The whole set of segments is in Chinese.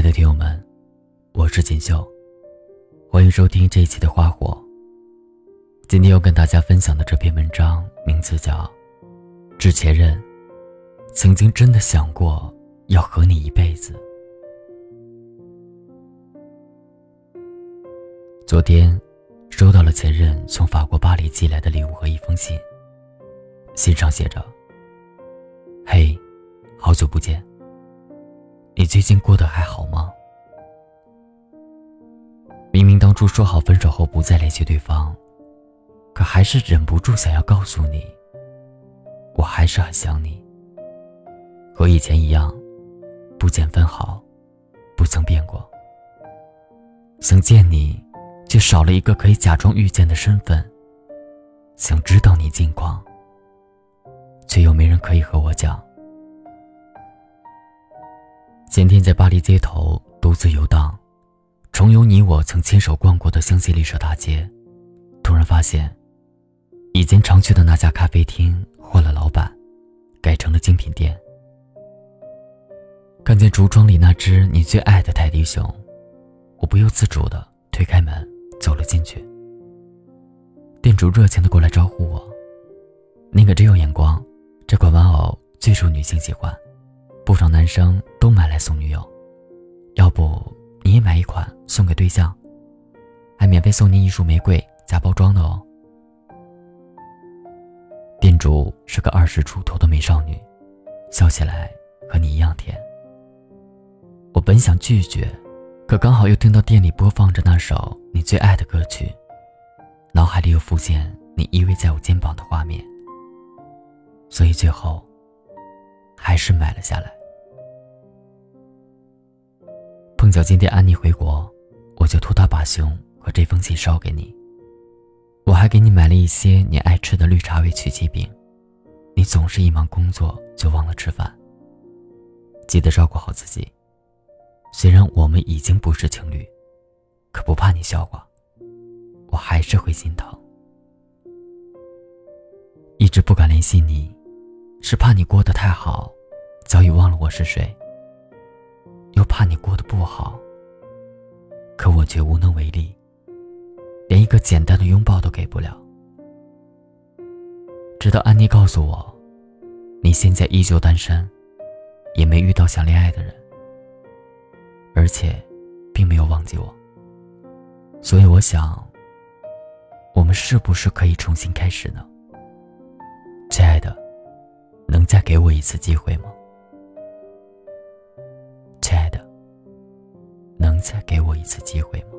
亲爱的听友们，我是锦绣，欢迎收听这一期的《花火》。今天要跟大家分享的这篇文章名字叫《致前任》，曾经真的想过要和你一辈子。昨天收到了前任从法国巴黎寄来的礼物和一封信，信上写着：“嘿，好久不见。”你最近过得还好吗？明明当初说好分手后不再联系对方，可还是忍不住想要告诉你，我还是很想你。和以前一样，不见分毫，不曾变过。想见你，却少了一个可以假装遇见的身份。想知道你近况，却又没人可以和我讲。前天在巴黎街头独自游荡，重游你我曾牵手逛过的香榭丽舍大街，突然发现，以前常去的那家咖啡厅换了老板，改成了精品店。看见橱窗里那只你最爱的泰迪熊，我不由自主的推开门走了进去。店主热情的过来招呼我：“你可真有眼光，这款玩偶最受女性喜欢。”不少男生都买来送女友，要不你也买一款送给对象，还免费送你一束玫瑰加包装的哦。店主是个二十出头的美少女，笑起来和你一样甜。我本想拒绝，可刚好又听到店里播放着那首你最爱的歌曲，脑海里又浮现你依偎在我肩膀的画面，所以最后还是买了下来。碰巧今天安妮回国，我就托她把熊和这封信捎给你。我还给你买了一些你爱吃的绿茶味曲奇饼。你总是一忙工作就忘了吃饭。记得照顾好自己。虽然我们已经不是情侣，可不怕你笑话，我还是会心疼。一直不敢联系你，是怕你过得太好，早已忘了我是谁。怕你过得不好，可我却无能为力，连一个简单的拥抱都给不了。直到安妮告诉我，你现在依旧单身，也没遇到想恋爱的人，而且并没有忘记我，所以我想，我们是不是可以重新开始呢？亲爱的，能再给我一次机会吗？亲爱的，能再给我一次机会吗？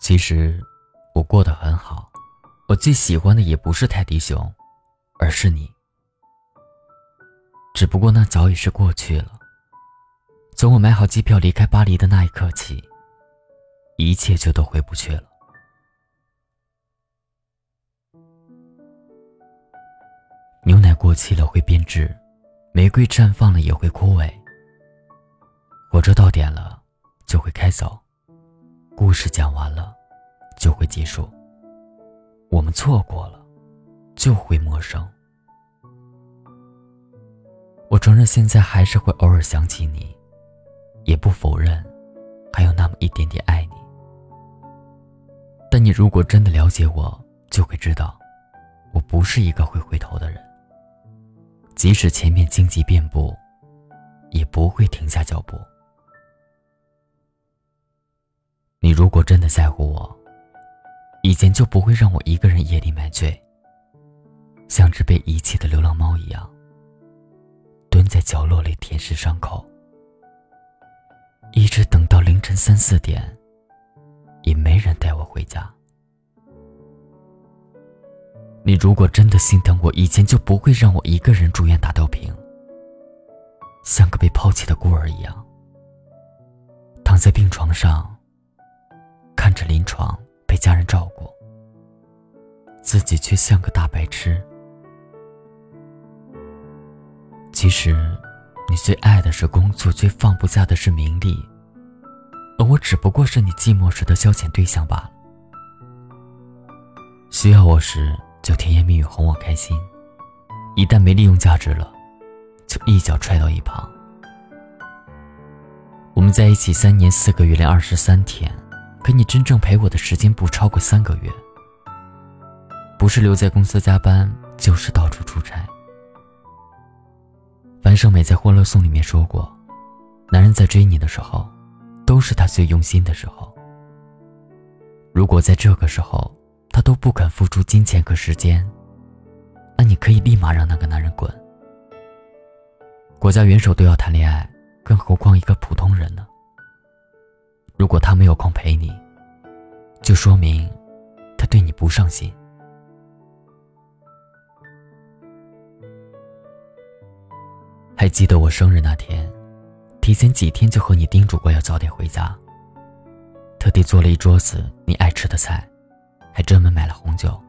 其实我过得很好，我最喜欢的也不是泰迪熊，而是你。只不过那早已是过去了。从我买好机票离开巴黎的那一刻起，一切就都回不去了。牛奶过期了会变质，玫瑰绽放了也会枯萎。火车到点了就会开走，故事讲完了就会结束。我们错过了就会陌生。我承认现在还是会偶尔想起你，也不否认还有那么一点点爱你。但你如果真的了解我，就会知道，我不是一个会回头的人。即使前面荆棘遍布，也不会停下脚步。你如果真的在乎我，以前就不会让我一个人夜里买醉，像只被遗弃的流浪猫一样，蹲在角落里舔舐伤口，一直等到凌晨三四点，也没人带我回家。你如果真的心疼我，以前就不会让我一个人住院打吊瓶，像个被抛弃的孤儿一样，躺在病床上，看着临床被家人照顾，自己却像个大白痴。其实，你最爱的是工作，最放不下的是名利，而我只不过是你寂寞时的消遣对象罢了。需要我时就甜言蜜语哄我开心，一旦没利用价值了，就一脚踹到一旁。我们在一起三年四个月零二十三天，可你真正陪我的时间不超过三个月。不是留在公司加班，就是到处出差。樊胜美在《欢乐颂》里面说过：“男人在追你的时候，都是他最用心的时候。如果在这个时候，他都不肯付出金钱和时间，那你可以立马让那个男人滚。国家元首都要谈恋爱。”更何况一个普通人呢？如果他没有空陪你，就说明他对你不上心。还记得我生日那天，提前几天就和你叮嘱过要早点回家，特地做了一桌子你爱吃的菜，还专门买了红酒，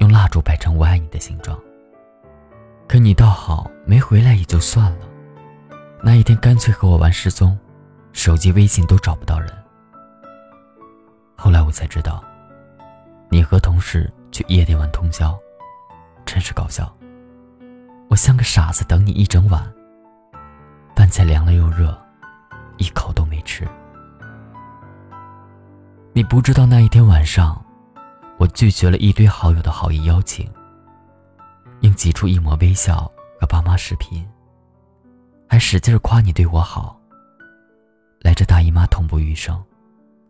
用蜡烛摆成我爱你的形状。可你倒好，没回来也就算了。那一天干脆和我玩失踪，手机、微信都找不到人。后来我才知道，你和同事去夜店玩通宵，真是搞笑。我像个傻子等你一整晚，菜凉了又热，一口都没吃。你不知道那一天晚上，我拒绝了一堆好友的好意邀请，硬挤出一抹微笑和爸妈视频。还使劲夸你对我好，来着大姨妈痛不欲生，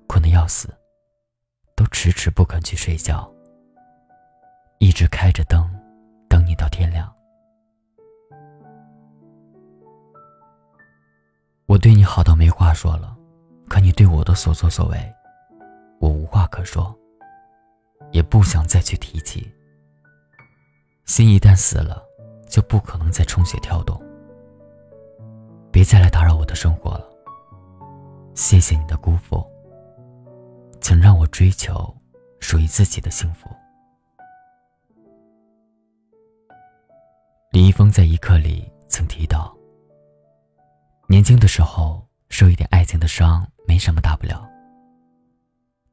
困得要死，都迟迟不肯去睡觉，一直开着灯等你到天亮。对你好到没话说了，可你对我的所作所为，我无话可说，也不想再去提起。心一旦死了，就不可能再充血跳动。别再来打扰我的生活了。谢谢你的辜负，请让我追求属于自己的幸福。李易峰在一课里曾提到：年轻的时候受一点爱情的伤没什么大不了，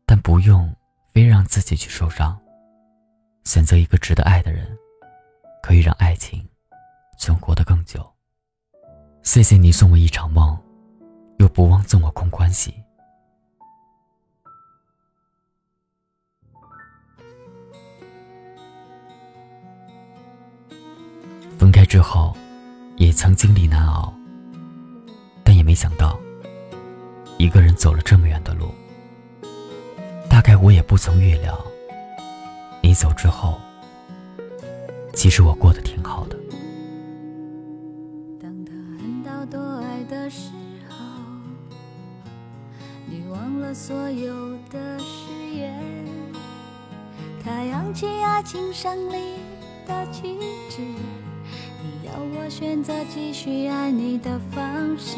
但不用非让自己去受伤。选择一个值得爱的人，可以让爱情存活得更久。谢谢你送我一场梦，又不忘赠我空欢喜。分开之后，也曾经历难熬，没想到，一个人走了这么远的路。大概我也不曾预料，你走之后，其实我过得挺好的。当他恨到多爱的时候，你忘了所有的誓言，他扬起爱情胜利的旗帜。你要我选择继续爱你的方式。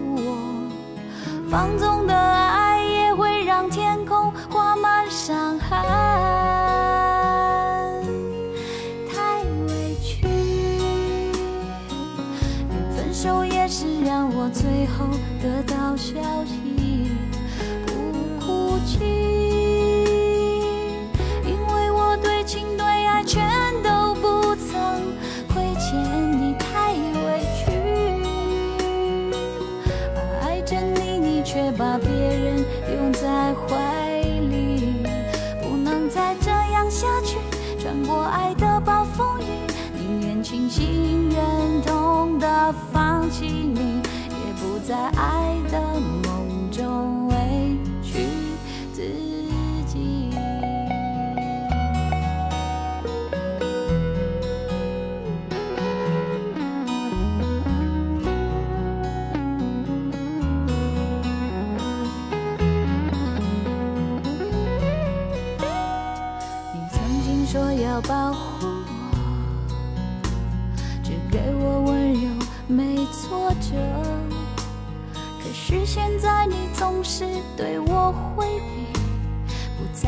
放纵的爱也会让天空画满伤痕。太委屈，分手也是让我最后得到消息。人拥在怀里，不能再这样下去。穿过爱的暴风雨，宁愿清醒忍痛的放弃你，也不再爱的梦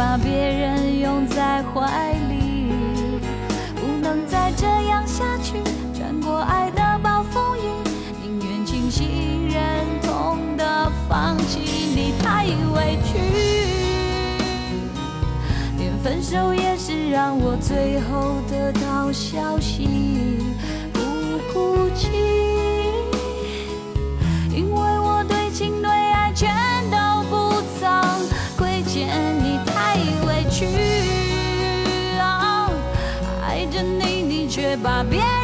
把别人拥在怀里，不能再这样下去。穿过爱的暴风雨，宁愿清醒忍痛的放弃你，太委屈。连分手也是让我最后得到消息，不哭泣，委